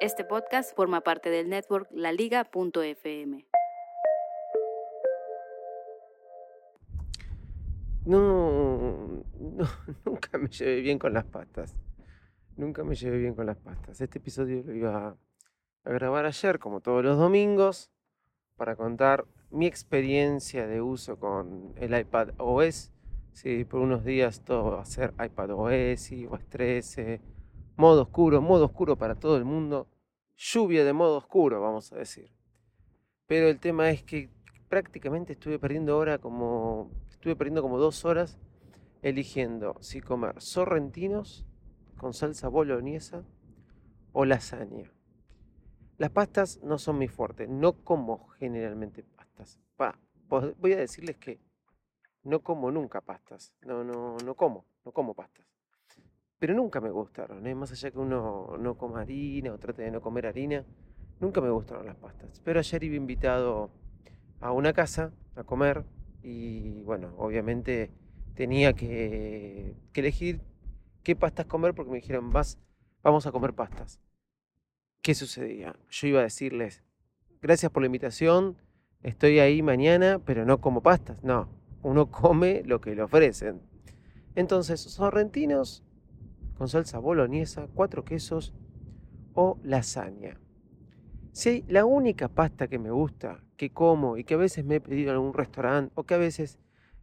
Este podcast forma parte del network laliga.fm. No, nunca me llevé bien con las pastas. Nunca me llevé bien con las pastas. Este episodio lo iba a, grabar ayer, como todos los domingos, para contar mi experiencia de uso con el iPad OS. Sí, por unos días todo va a ser iPad OS, iOS 13, modo oscuro, modo oscuro para todo el mundo. Lluvia de modo oscuro, vamos a decir. Pero el tema es que prácticamente estuve perdiendo hora como estuve perdiendo como dos horas eligiendo si comer sorrentinos con salsa boloñesa o lasaña. Las pastas no son mi fuerte, no como generalmente pastas. Pa, voy a decirles que no como nunca pastas, no, no, no como, no como pastas. Pero nunca me gustaron, ¿eh? más allá que uno no coma harina o trate de no comer harina, nunca me gustaron las pastas. Pero ayer iba invitado a una casa a comer y bueno, obviamente tenía que, elegir qué pastas comer porque me dijeron, vas, vamos a comer pastas. ¿Qué sucedía? Yo iba a decirles, gracias por la invitación, estoy ahí mañana, pero no como pastas. No, uno come lo que le ofrecen. Entonces, sorrentinos con salsa boloñesa, cuatro quesos o lasaña. Si la única pasta que me gusta, que como y que a veces me he pedido en algún restaurante o que a veces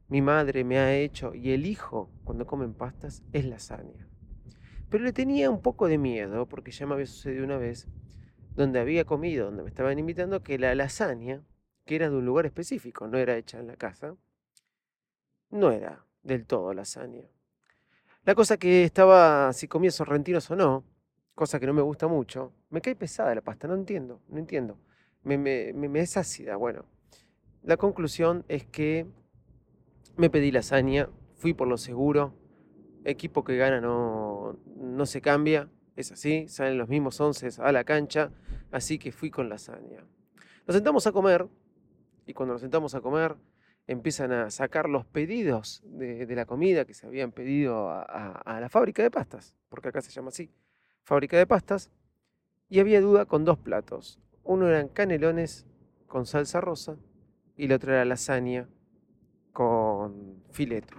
mi madre me ha hecho y elijo cuando comen pastas, es lasaña. Pero le tenía un poco de miedo porque ya me había sucedido una vez donde había comido, donde me estaban invitando, que la lasaña, que era de un lugar específico, no era hecha en la casa, no era del todo lasaña. La cosa que estaba, si comía sorrentinos o no, cosa que no me gusta mucho, me cae pesada la pasta, no entiendo, no entiendo. Me, me, me es ácida, bueno. La conclusión es que me pedí lasaña, fui por lo seguro, equipo que gana no, no se cambia, es así, salen los mismos once a la cancha, así que fui con lasaña. Nos sentamos a comer y cuando nos sentamos a comer empiezan a sacar los pedidos de, la comida que se habían pedido a, a, a la fábrica de pastas, porque acá se llama así, fábrica de pastas, y había duda con dos platos. Uno eran canelones con salsa rosa y el otro era lasaña con fileto.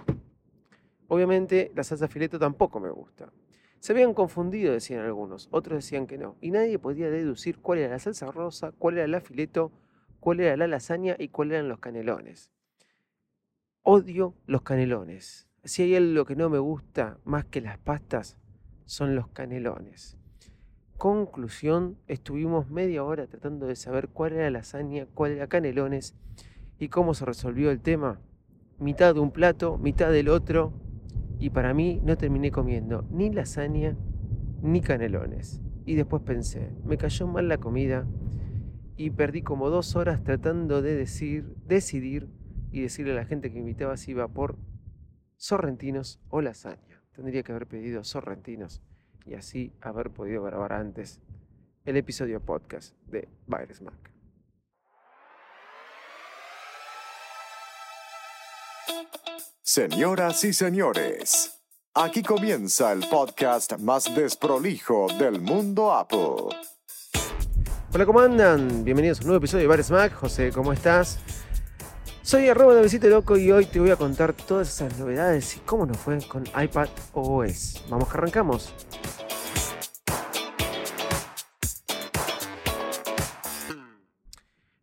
Obviamente la salsa fileto tampoco me gusta. Se habían confundido, decían algunos, otros decían que no. Y nadie podía deducir cuál era la salsa rosa, cuál era la fileto, cuál era la lasaña y cuáles eran los canelones. Odio los canelones. Si hay algo que no me gusta más que las pastas, son los canelones. Conclusión, estuvimos media hora tratando de saber cuál era lasaña, cuál era canelones y cómo se resolvió el tema. Mitad de un plato, mitad del otro, y para mí no terminé comiendo ni lasaña ni canelones. Y después pensé, me cayó mal la comida y perdí como dos horas tratando de decir, decidir y decirle a la gente que invitaba si iba por sorrentinos o lasaña. Tendría que haber pedido sorrentinos y así haber podido grabar antes el episodio podcast de Baires Mac. Señoras y señores, aquí comienza el podcast más desprolijo del mundo Apple. Hola, ¿cómo andan? Bienvenidos a un nuevo episodio de Bares Mac. José, ¿cómo estás? Soy arroba de Besito Loco y hoy te voy a contar todas esas novedades y cómo nos fue con iPad OS. Vamos que arrancamos.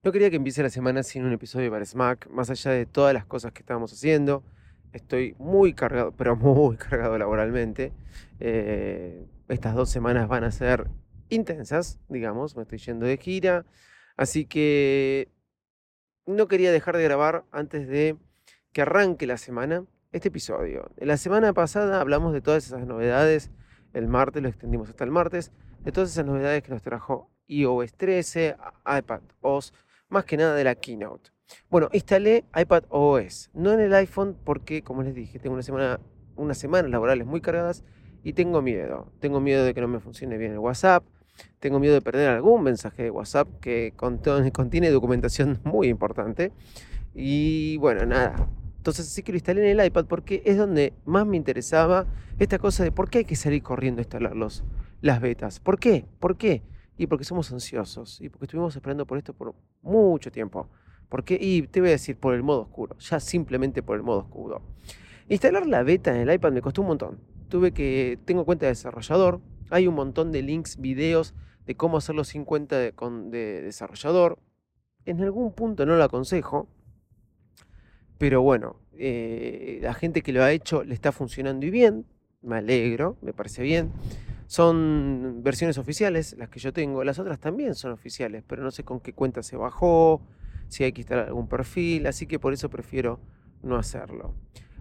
No quería que empiece la semana sin un episodio de Bares Mac, más allá de todas las cosas que estábamos haciendo. Estoy muy cargado, pero muy cargado laboralmente. Eh, estas dos semanas van a ser intensas, digamos. Me estoy yendo de gira. Así que no quería dejar de grabar antes de que arranque la semana este episodio. La semana pasada hablamos de todas esas novedades el martes, lo extendimos hasta el martes, de todas esas novedades que nos trajo iOS 13, iPad OS, más que nada de la Keynote. Bueno, instalé iPad OS, no en el iPhone porque, como les dije, tengo una semana, unas semanas laborales muy cargadas y tengo miedo. Tengo miedo de que no me funcione bien el WhatsApp, tengo miedo de perder algún mensaje de WhatsApp que contiene documentación muy importante. Y bueno, nada. Entonces sí que lo instalé en el iPad porque es donde más me interesaba esta cosa de por qué hay que salir corriendo a instalar las betas. ¿Por qué? ¿Por qué? Y porque somos ansiosos y porque estuvimos esperando por esto por mucho tiempo. ¿Por qué? Y te voy a decir por el modo oscuro, ya simplemente por el modo oscuro. Instalar la beta en el iPad me costó un montón. Tuve que, tengo cuenta de desarrollador, hay un montón de links, videos de cómo hacerlo sin cuenta de, de desarrollador. En algún punto no lo aconsejo, pero bueno, eh, la gente que lo ha hecho le está funcionando y bien, me alegro, me parece bien. Son versiones oficiales las que yo tengo, las otras también son oficiales, pero no sé con qué cuenta se bajó, si hay que instalar algún perfil, así que por eso prefiero no hacerlo.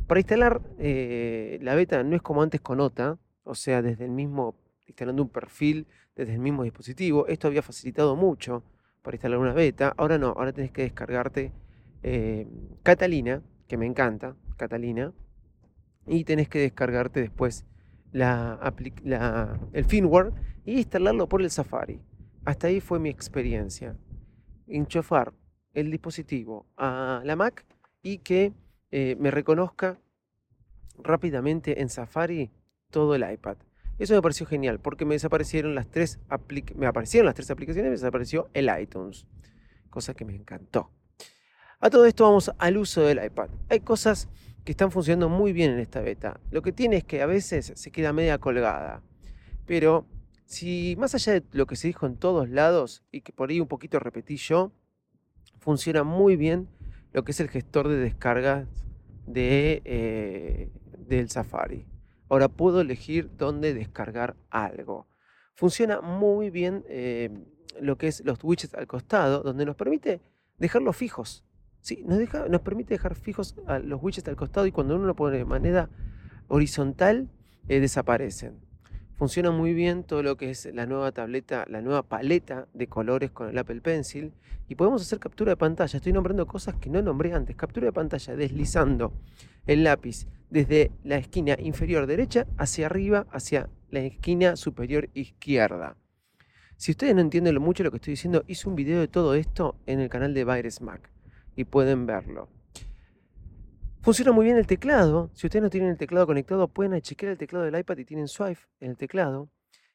Para instalar eh, la beta no es como antes con OTA, o sea, desde el mismo, instalando un perfil desde el mismo dispositivo. Esto había facilitado mucho para instalar una beta. Ahora no, ahora tenés que descargarte eh, Catalina, que me encanta, Catalina, y tenés que descargarte después la, el firmware y instalarlo por el Safari. Hasta ahí fue mi experiencia. Enchufar el dispositivo a la Mac y que eh, me reconozca rápidamente en Safari todo el iPad. Eso me pareció genial porque me desaparecieron las tres me aparecieron las tres aplicaciones me desapareció el iTunes, cosa que me encantó. A todo esto vamos al uso del iPad. Hay cosas que están funcionando muy bien en esta beta. Lo que tiene es que a veces se queda media colgada. Pero si más allá de lo que se dijo en todos lados y que por ahí un poquito repetí yo, funciona muy bien lo que es el gestor de descargas eh, del Safari. Ahora puedo elegir dónde descargar algo. Funciona muy bien eh, lo que es los widgets al costado, donde nos permite dejarlos fijos. Sí, nos, nos permite dejar fijos los widgets al costado y cuando uno lo pone de manera horizontal, eh, desaparecen. Funciona muy bien todo lo que es la nueva tableta, la nueva paleta de colores con el Apple Pencil. Y podemos hacer captura de pantalla. Estoy nombrando cosas que no nombré antes. Captura de pantalla deslizando el lápiz desde la esquina inferior derecha hacia arriba, hacia la esquina superior izquierda. Si ustedes no entienden mucho lo que estoy diciendo, hice un video de todo esto en el canal de Virus Mac y pueden verlo. Funciona muy bien el teclado. Si ustedes no tienen el teclado conectado, pueden chequear el teclado del iPad y tienen Swipe en el teclado.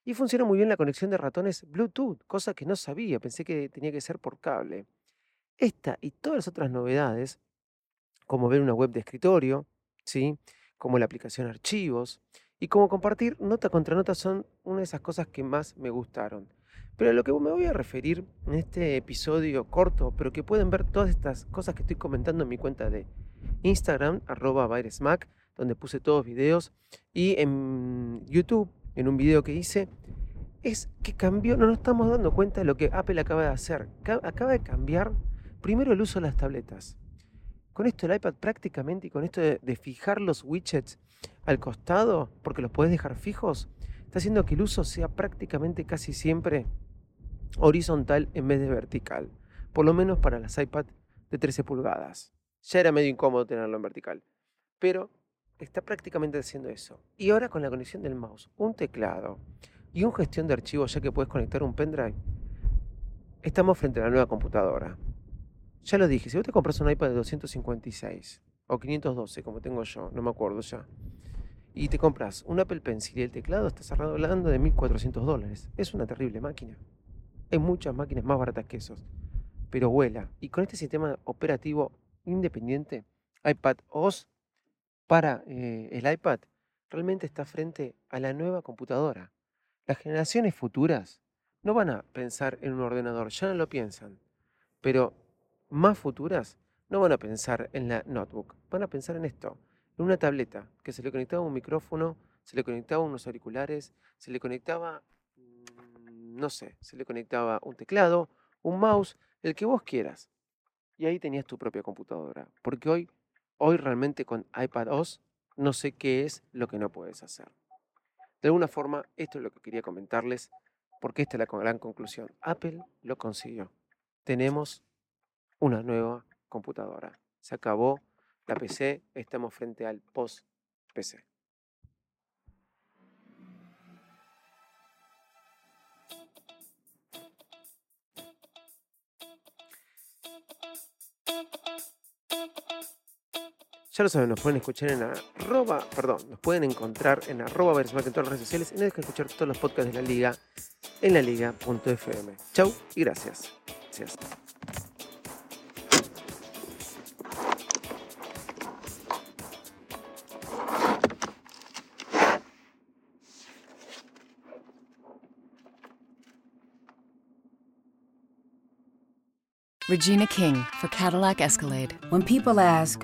Y funciona muy bien la conexión de ratones Bluetooth, cosa que no sabía, pensé que tenía que ser por cable. Esta y todas las otras novedades, como ver una web de escritorio, ¿sí? como la aplicación Archivos, y como compartir nota contra nota son una de esas cosas que más me gustaron. Pero a lo que me voy a referir en este episodio corto, pero que pueden ver todas estas cosas que estoy comentando en mi cuenta de Instagram, arroba Mac, donde puse todos videos, y en YouTube, en un video que hice, es que cambió, no nos estamos dando cuenta de lo que Apple acaba de hacer. Acaba de cambiar primero el uso de las tabletas. Con esto el iPad prácticamente y con esto de, de fijar los widgets al costado, porque los puedes dejar fijos, está haciendo que el uso sea prácticamente casi siempre horizontal en vez de vertical, por lo menos para las iPad de 13 pulgadas. Ya era medio incómodo tenerlo en vertical, pero está prácticamente haciendo eso. Y ahora con la conexión del mouse, un teclado y un gestión de archivos ya que puedes conectar un pendrive, estamos frente a la nueva computadora. Ya lo dije, si vos te compras un iPad de 256 o 512 como tengo yo, no me acuerdo ya, y te compras un Apple Pencil y el teclado, estás hablando de 1400 dólares. Es una terrible máquina. Hay muchas máquinas más baratas que esos, pero vuela. Y con este sistema operativo independiente, iPad OS para eh, el iPad, realmente está frente a la nueva computadora. Las generaciones futuras no van a pensar en un ordenador, ya no lo piensan, pero más futuras no van a pensar en la notebook, van a pensar en esto, en una tableta que se le conectaba un micrófono, se le conectaba unos auriculares, se le conectaba no sé, se le conectaba un teclado, un mouse, el que vos quieras. Y ahí tenías tu propia computadora. Porque hoy, hoy realmente con iPad OS no sé qué es lo que no puedes hacer. De alguna forma, esto es lo que quería comentarles, porque esta es la gran conclusión. Apple lo consiguió. Tenemos una nueva computadora. Se acabó la PC, estamos frente al post-PC. Ya lo saben, nos pueden escuchar en arroba, perdón, nos pueden encontrar en arroba en todas las redes sociales y no dejen escuchar todos los podcasts de la liga en la liga.fm. Chau y gracias. Gracias. Regina King for Cadillac Escalade. When people ask,